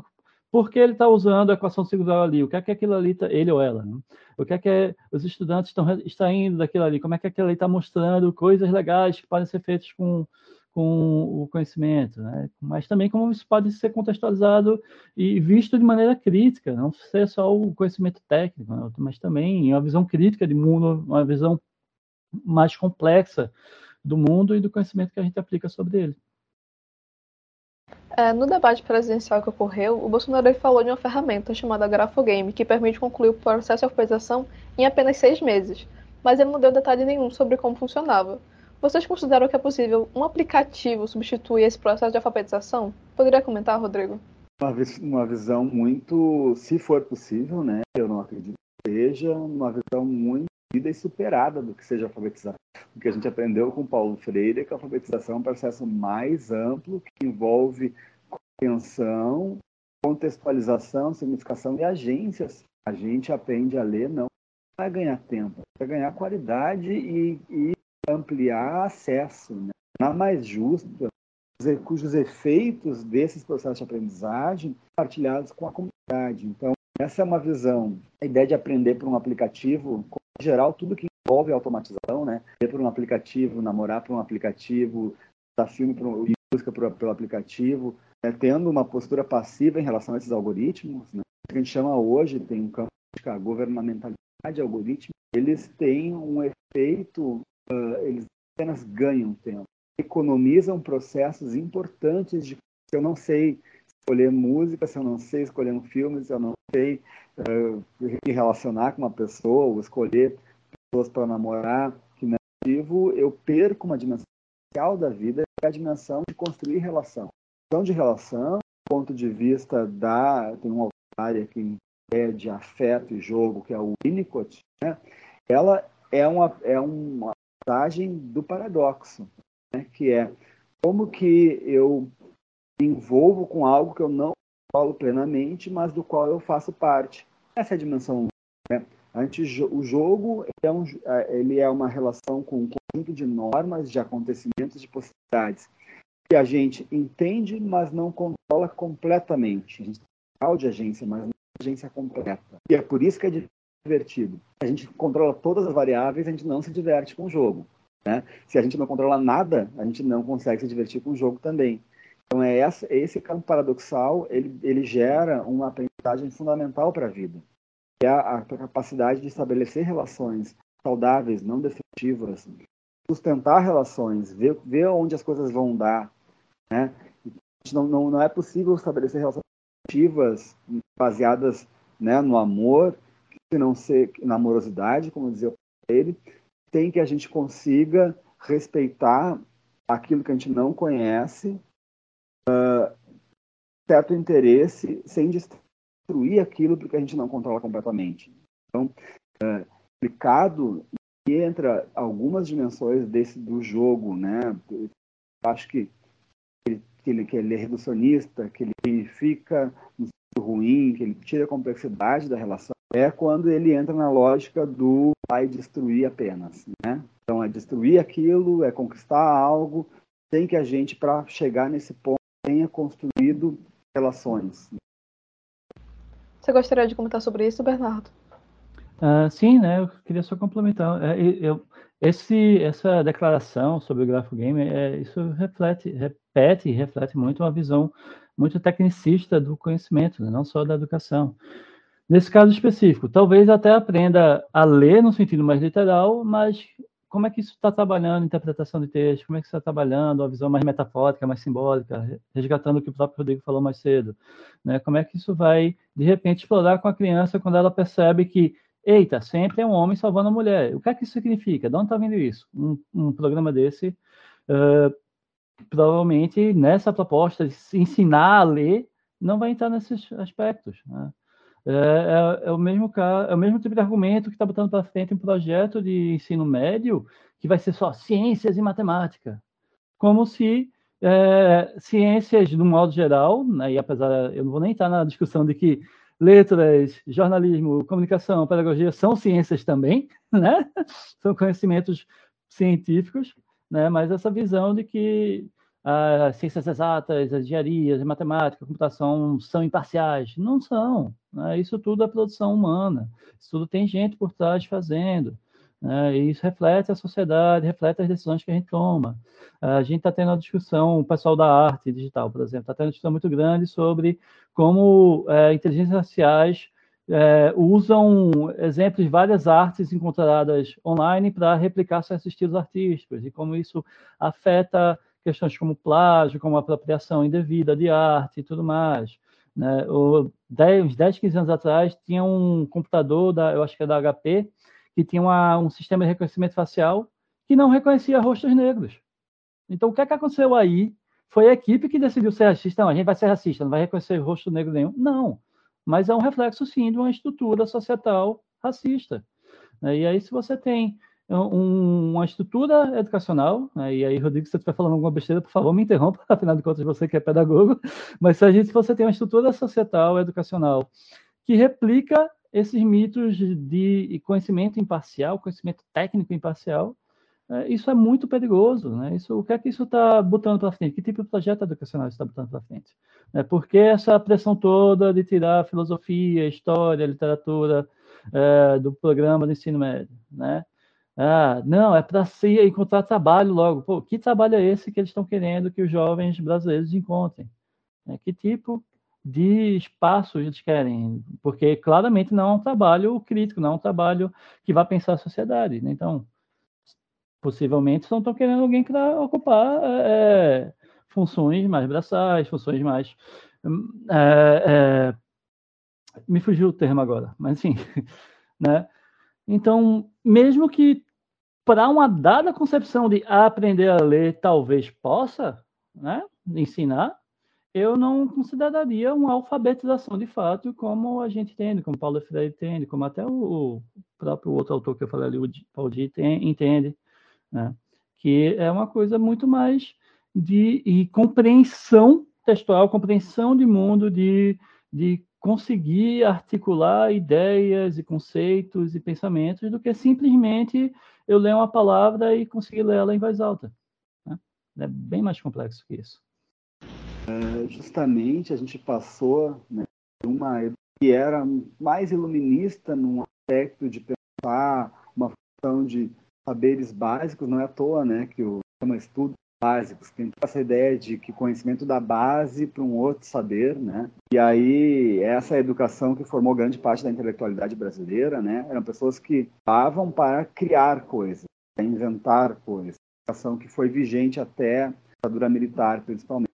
Por que ele está usando a equação singular ali? O que é que aquilo ali, tá, ele ou ela? Né? O que é que é, os estudantes estão extraindo daquilo ali? Como é que aquilo ali está mostrando coisas legais que podem ser feitas com, com o conhecimento, né? Mas também como isso pode ser contextualizado e visto de maneira crítica, não ser só o conhecimento técnico, né? mas também uma visão crítica de mundo, uma visão mais complexa do mundo e do conhecimento que a gente aplica sobre ele. É, no debate presidencial que ocorreu, o Bolsonaro falou de uma ferramenta chamada Grafogame, que permite concluir o processo de alfabetização em apenas seis meses, mas ele não deu detalhe nenhum sobre como funcionava. Vocês consideram que é possível um aplicativo substituir esse processo de alfabetização? Poderia comentar, Rodrigo? Uma, uma visão muito, se for possível, né? Eu não acredito que seja, uma visão muito e superada do que seja alfabetização. O que a gente aprendeu com Paulo Freire é que a alfabetização é um processo mais amplo que envolve compreensão, contextualização, significação e agências. A gente aprende a ler não para ganhar tempo, para ganhar qualidade e, e ampliar acesso. Né? Nada mais justo cujos efeitos desses processos de aprendizagem partilhados com a comunidade. Então, essa é uma visão. A ideia de aprender por um aplicativo em geral, tudo que envolve automatização, né? Ver por um aplicativo, namorar por um aplicativo, dar filme por, e música por, pelo aplicativo, né? tendo uma postura passiva em relação a esses algoritmos, né? O que a gente chama hoje, tem um campo de governamentalidade algoritmo, eles têm um efeito, uh, eles apenas ganham tempo, economizam processos importantes de eu não sei escolher música, se eu não sei escolher um filme, se eu não sei uh, me relacionar com uma pessoa, ou escolher pessoas para namorar, que não é ativo, eu perco uma dimensão social da vida, que é a dimensão de construir relação. Então, de relação, do ponto de vista da. Tem uma área que é de afeto e jogo, que é o Winnicott, né? ela é uma, é uma passagem do paradoxo, né? que é como que eu me envolvo com algo que eu não controlo plenamente, mas do qual eu faço parte. Essa é a dimensão. Né? o jogo é, um, é, ele é uma relação com um conjunto de normas, de acontecimentos, de possibilidades que a gente entende, mas não controla completamente. A gente tem de agência, mas não é agência completa. E é por isso que é divertido. A gente controla todas as variáveis, a gente não se diverte com o jogo. Né? Se a gente não controla nada, a gente não consegue se divertir com o jogo também. Então, é essa, esse campo paradoxal, ele, ele gera uma aprendizagem fundamental para a vida. É a, a, capacidade de estabelecer relações saudáveis, não destrutivas, sustentar relações, ver, ver onde as coisas vão dar. Né? Não, não, não é possível estabelecer relações ativas baseadas né, no amor, se não ser na amorosidade, como dizia ele, tem que a gente consiga respeitar aquilo que a gente não conhece, certo interesse, sem destruir aquilo porque a gente não controla completamente. Então, uh, explicado entra algumas dimensões desse do jogo, né? Eu acho que ele, que ele, que ele é reducionista, que ele fica no ruim, que ele tira a complexidade da relação, é quando ele entra na lógica do vai destruir apenas, né? Então é destruir aquilo, é conquistar algo, sem que a gente para chegar nesse ponto tenha construído relações. Você gostaria de comentar sobre isso, Bernardo? Uh, sim, né? Eu queria só complementar. É, eu, esse, essa declaração sobre o grafo game, é, isso reflete, repete e reflete muito uma visão muito tecnicista do conhecimento, né? não só da educação. Nesse caso específico, talvez até aprenda a ler no sentido mais literal, mas como é que isso está trabalhando interpretação de texto, como é que está trabalhando a visão mais metafórica, mais simbólica, resgatando o que o próprio Rodrigo falou mais cedo, né? Como é que isso vai de repente explorar com a criança quando ela percebe que eita, sempre é um homem salvando a mulher. O que é que isso significa? De onde está vindo isso? Um, um programa desse, uh, provavelmente nessa proposta de ensinar a ler, não vai entrar nesses aspectos. Né? É, é, é, o mesmo é o mesmo tipo de argumento que está botando para frente um projeto de ensino médio que vai ser só ciências e matemática, como se é, ciências, de um modo geral, né, e apesar eu não vou nem entrar na discussão de que letras, jornalismo, comunicação, pedagogia são ciências também, né? São conhecimentos científicos, né? Mas essa visão de que as ciências exatas, as engenharias, a matemática, a computação são imparciais. Não são. Né? Isso tudo é produção humana. Isso tudo tem gente por trás fazendo. Né? E isso reflete a sociedade, reflete as decisões que a gente toma. A gente está tendo uma discussão, o pessoal da arte digital, por exemplo, está tendo uma discussão muito grande sobre como é, inteligências artificiais é, usam exemplos de várias artes encontradas online para replicar certos estilos artísticos e como isso afeta questões como plágio, como apropriação indevida de arte e tudo mais. Né? O, 10, uns 10, 15 anos atrás, tinha um computador, da, eu acho que é da HP, que tinha uma, um sistema de reconhecimento facial que não reconhecia rostos negros. Então, o que, é que aconteceu aí? Foi a equipe que decidiu ser racista. Não, a gente vai ser racista, não vai reconhecer rosto negro nenhum. Não. Mas é um reflexo, sim, de uma estrutura societal racista. E aí, se você tem um, uma estrutura educacional, né? e aí, Rodrigo, se você estiver falando alguma besteira, por favor, me interrompa, afinal de contas, você que é pedagogo, mas se, a gente, você tem uma estrutura societal, educacional, que replica esses mitos de conhecimento imparcial, conhecimento técnico imparcial, é, isso é muito perigoso. Né? Isso, o que é que isso está botando para frente? Que tipo de projeto educacional está botando para frente? É, por que essa pressão toda de tirar filosofia, história, literatura é, do programa de ensino médio? Né? Ah, não, é para se encontrar trabalho logo. Pô, que trabalho é esse que eles estão querendo que os jovens brasileiros encontrem? É, que tipo de espaço eles querem? Porque claramente não é um trabalho crítico, não é um trabalho que vai pensar a sociedade. Né? Então, possivelmente não estão querendo alguém que vai ocupar é, funções mais braçais, funções mais. É, é, me fugiu o termo agora, mas enfim. Né? Então, mesmo que para uma dada concepção de aprender a ler talvez possa né, ensinar, eu não consideraria uma alfabetização de fato como a gente entende, como Paulo Freire entende, como até o próprio outro autor que eu falei ali, o Paulo Di, entende, né? que é uma coisa muito mais de compreensão textual, compreensão de mundo, de, de conseguir articular ideias e conceitos e pensamentos do que simplesmente eu ler uma palavra e conseguir ler ela em voz alta. Né? É bem mais complexo que isso. É, justamente a gente passou né, uma que era mais iluminista num aspecto de pensar uma função de saberes básicos, não é à toa né, que o chama estudo básicos, tem essa ideia de que conhecimento da base para um outro saber, né? E aí essa educação que formou grande parte da intelectualidade brasileira, né? Eram pessoas que estavam para criar coisas, para inventar coisas. Educação que foi vigente até a ditadura militar, principalmente.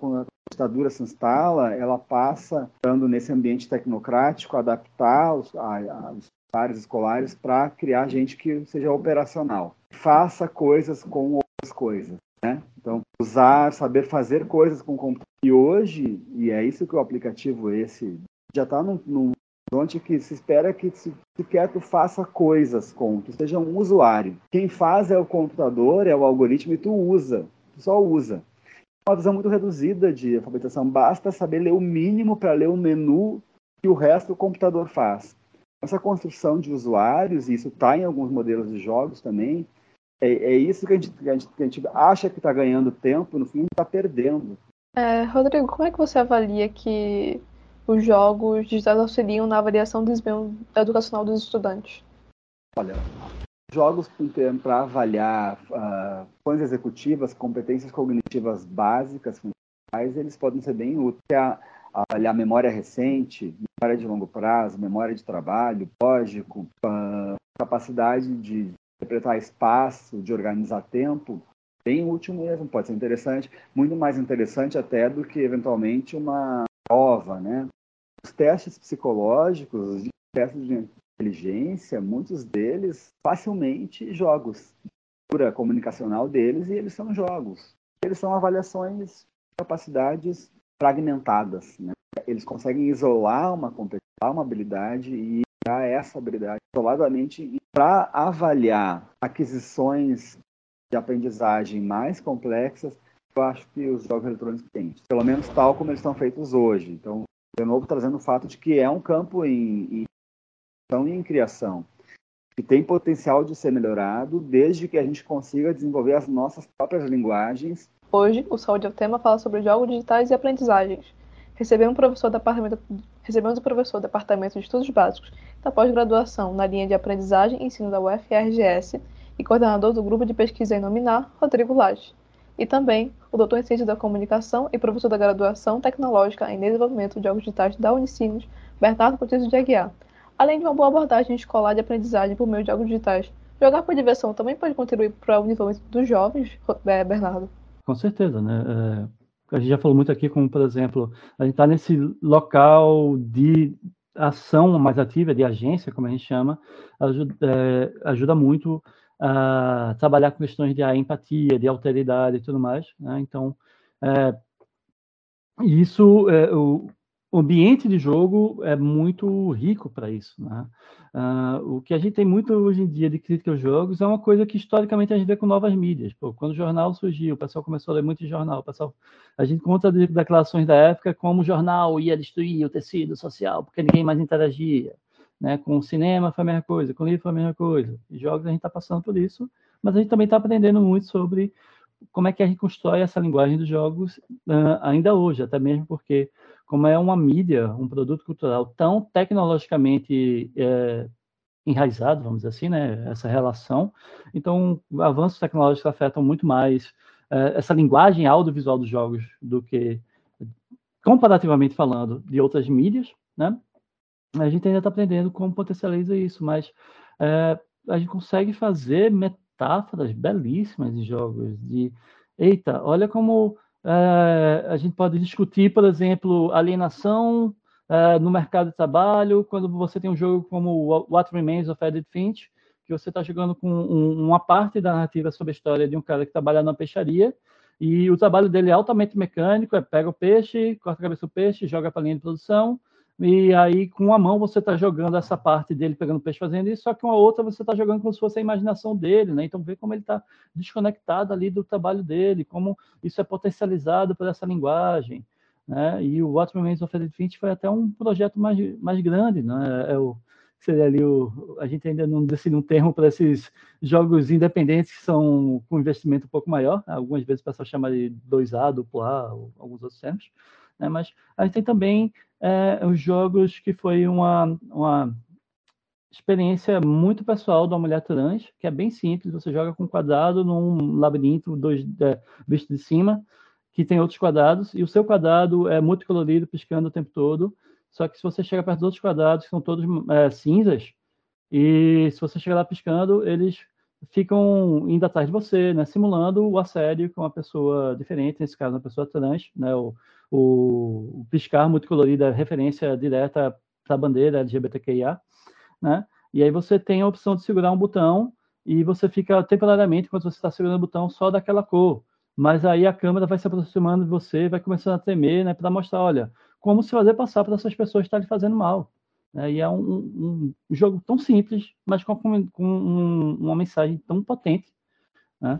Quando a ditadura se instala, ela passa, estando nesse ambiente tecnocrático, adaptar os, a, os áreas escolares para criar gente que seja operacional, faça coisas com outras coisas Né? Então, usar, saber fazer coisas com o computador. E hoje, e é isso que o aplicativo esse já está num, num onde que se espera que se, sequer tu faça coisas com, tu seja um usuário. Quem faz é o computador, é o algoritmo e tu usa, tu só usa. Uma visão muito reduzida de alfabetização, basta saber ler o mínimo para ler o menu que o resto do computador faz. Essa construção de usuários, e isso está em alguns modelos de jogos também, é, é isso que a, gente, que a, gente, que a gente acha que está ganhando tempo, no fim está perdendo. É, Rodrigo, como é que você avalia que os jogos digitais auxiliam na avaliação do desempenho educacional dos estudantes? Olha, jogos para avaliar uh, funções executivas, competências cognitivas básicas, eles podem ser bem úteis. A, avaliar memória recente, memória de longo prazo, memória de trabalho, lógico, uh, capacidade de interpretar espaço, de organizar tempo, bem útil mesmo, pode ser interessante, muito mais interessante até do que eventualmente uma prova, né? Os testes psicológicos, os testes de inteligência, muitos deles facilmente jogos. A comunicacional deles e eles são jogos. Eles são avaliações de capacidades fragmentadas. Né? Eles conseguem isolar uma competência, uma habilidade e essa habilidade isoladamente para avaliar aquisições de aprendizagem mais complexas. Eu acho que os jogos eletrônicos têm, pelo menos tal como eles estão feitos hoje. Então, de novo trazendo o fato de que é um campo em, em, em criação que tem potencial de ser melhorado desde que a gente consiga desenvolver as nossas próprias linguagens. Hoje, o Saúde é o Tema fala sobre jogos digitais e aprendizagens. Recebemos um professor departamento, recebemos um professor do Departamento de Estudos Básicos da pós-graduação na linha de aprendizagem e ensino da UFRGS e coordenador do grupo de pesquisa em Nominar, Rodrigo Lage e também o doutor em Ciências da Comunicação e professor da Graduação Tecnológica em Desenvolvimento de Jogos Digitais da Unicinos, Bernardo Coutinho de Aguiar. Além de uma boa abordagem escolar de aprendizagem por meio de jogos digitais, jogar por diversão também pode contribuir para o desenvolvimento dos jovens, é, Bernardo? Com certeza, né? É, a gente já falou muito aqui, como por exemplo, a gente está nesse local de ação mais ativa, de agência, como a gente chama, ajuda, é, ajuda muito a trabalhar com questões de empatia, de alteridade e tudo mais. Né? Então, é, isso, é, o, o ambiente de jogo é muito rico para isso. Né? Uh, o que a gente tem muito hoje em dia de crítica aos jogos é uma coisa que historicamente a gente vê com novas mídias. Pô, quando o jornal surgiu, o pessoal começou a ler muito jornal. Pessoal, a gente conta de declarações da época como o jornal ia destruir o tecido social porque ninguém mais interagia. Né? Com o cinema foi a mesma coisa, com o livro foi a mesma coisa. E jogos a gente está passando por isso, mas a gente também está aprendendo muito sobre como é que a gente constrói essa linguagem dos jogos uh, ainda hoje, até mesmo porque como é uma mídia, um produto cultural tão tecnologicamente é, enraizado, vamos dizer assim, né, essa relação, então avanços tecnológicos afetam muito mais é, essa linguagem audiovisual dos jogos do que comparativamente falando de outras mídias, né? a gente ainda está aprendendo como potencializa isso, mas é, a gente consegue fazer metáforas belíssimas em jogos de eita, olha como é, a gente pode discutir, por exemplo, alienação é, no mercado de trabalho, quando você tem um jogo como What Remains of Edith Finch, que você está jogando com um, uma parte da narrativa sobre a história de um cara que trabalha na peixaria, e o trabalho dele é altamente mecânico, é pega o peixe, corta a cabeça do peixe, joga para a linha de produção, e aí com uma mão você está jogando essa parte dele pegando peixe fazendo isso, só que com a outra você está jogando como se fosse a imaginação dele, né? Então vê como ele está desconectado ali do trabalho dele, como isso é potencializado por essa linguagem, né? E o What Remains of Edith foi até um projeto mais, mais grande, né? É o seria ali o a gente ainda não decidiu um termo para esses jogos independentes que são com investimento um pouco maior, algumas vezes o pessoal chama de 2A, duplo A, alguns outros termos. Né? Mas a gente tem também é, os jogos que foi uma, uma experiência muito pessoal da mulher trans, que é bem simples. Você joga com um quadrado num labirinto dois, é, visto de cima, que tem outros quadrados, e o seu quadrado é multicolorido, piscando o tempo todo. Só que se você chega perto dos outros quadrados, que são todos é, cinzas, e se você chegar lá piscando, eles ficam indo atrás de você, né, simulando o assédio com uma pessoa diferente, nesse caso, uma pessoa trans, né, o, o, o piscar multicolorido é referência direta para a bandeira LGBTQIA, né, e aí você tem a opção de segurar um botão e você fica temporariamente, quando você está segurando o botão, só daquela cor. mas aí a câmera vai se aproximando de você, vai começando a tremer, né, para mostrar, olha, como se fazer passar para essas pessoas que estão lhe fazendo mal. Né? E é um, um, um, jogo tão simples, mas com, com um, uma mensagem tão potente. Né?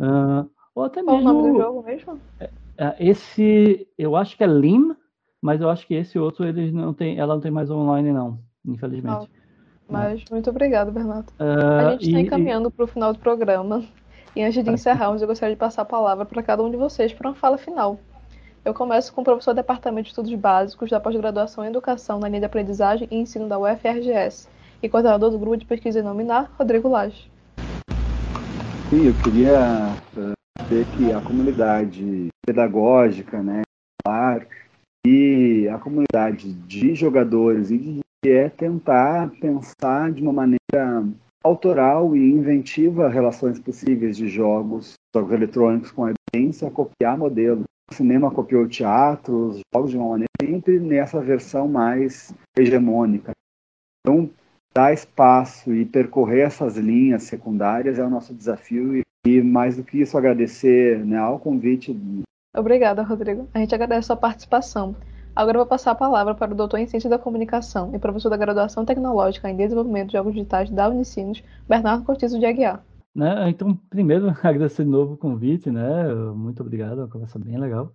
Uh, ou até Qual mesmo. o nome do jogo mesmo? É, é, esse, eu acho que é Lim, mas eu acho que esse outro eles não tem, ela não tem mais online não, infelizmente. Ah, mas muito obrigado, Bernardo. Uh, a gente está encaminhando para o final do programa. E antes de encerrarmos, eu gostaria de passar a palavra para cada um de vocês para uma fala final. Eu começo com o professor do Departamento de Estudos Básicos da Pós-Graduação em Educação na linha de Aprendizagem e Ensino da UFRGS e coordenador do Grupo de Pesquisa e Nominar, Rodrigo Lage. Sim, eu queria que a comunidade pedagógica, né, e a comunidade de jogadores e de é tentar pensar de uma maneira autoral e inventiva relações possíveis de jogos, jogos eletrônicos com a evidência, copiar modelos. O cinema copiou o teatro, os jogos de uma maneira sempre nessa versão mais hegemônica. Então, dar espaço e percorrer essas linhas secundárias é o nosso desafio e, e mais do que isso agradecer né, ao convite. Obrigada, Rodrigo. A gente agradece a sua participação. Agora vou passar a palavra para o doutor em Ciência da Comunicação e professor da Graduação Tecnológica em Desenvolvimento de Jogos Digitais da Unicinos, Bernardo Cortizo de Aguiar. Né? Então, primeiro, agradecer de novo o convite, né? Muito obrigado, é uma conversa bem legal.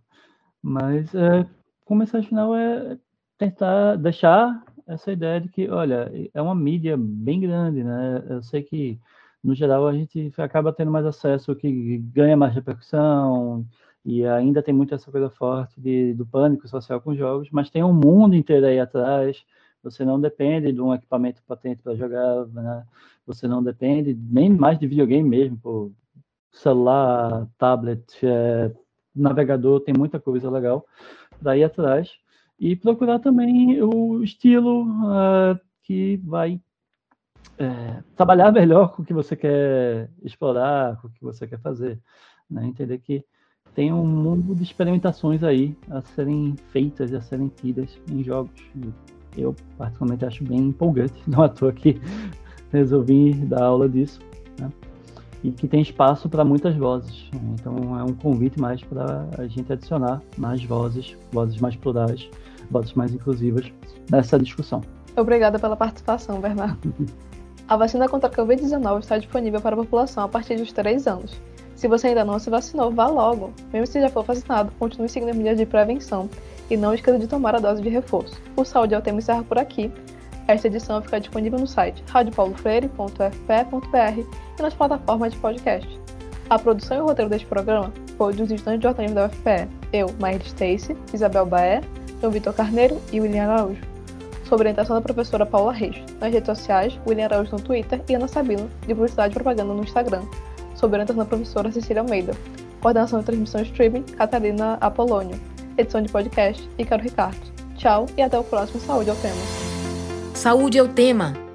Mas é, mensagem final é tentar deixar essa ideia de que, olha, é uma mídia bem grande, né? Eu sei que, no geral, a gente acaba tendo mais acesso, que ganha mais repercussão, e ainda tem muito essa coisa forte de, do pânico social com jogos, mas tem um mundo inteiro aí atrás. Você não depende de um equipamento potente para jogar, né? você não depende nem mais de videogame mesmo, celular, tablet, é, navegador, tem muita coisa legal daí atrás. E procurar também o estilo uh, que vai é, trabalhar melhor com o que você quer explorar, com o que você quer fazer. Né? Entender que tem um mundo de experimentações aí a serem feitas e a serem tidas em jogos. Eu, particularmente, acho bem empolgante. Não à toa que resolvi dar aula disso. Né? E que tem espaço para muitas vozes. Então, é um convite mais para a gente adicionar mais vozes, vozes mais plurais, vozes mais inclusivas nessa discussão. Obrigada pela participação, Bernardo. A vacina contra a Covid-19 está disponível para a população a partir dos 3 anos. Se você ainda não se vacinou, vá logo. Mesmo se já for vacinado, continue seguindo as medidas de prevenção e não esqueça de tomar a dose de reforço. O Saúde ao Tema encerra por aqui. Esta edição fica disponível no site radiopaulofreire.fpe.br e nas plataformas de podcast. A produção e o roteiro deste programa foi dos estudantes de jornalismo da UFPE, eu, Maíra Stacy, Isabel Baé, João Vitor Carneiro e William Araújo. Sob orientação da professora Paula Reis. Nas redes sociais, William Araújo no Twitter e Ana Sabino, de Publicidade e Propaganda no Instagram sob orientação da professora Cecília Almeida. Coordenação de transmissão streaming, Catarina Apolônio. Edição de podcast, Ícaro Ricardo. Tchau e até o próximo Saúde ao Tema. Saúde é o tema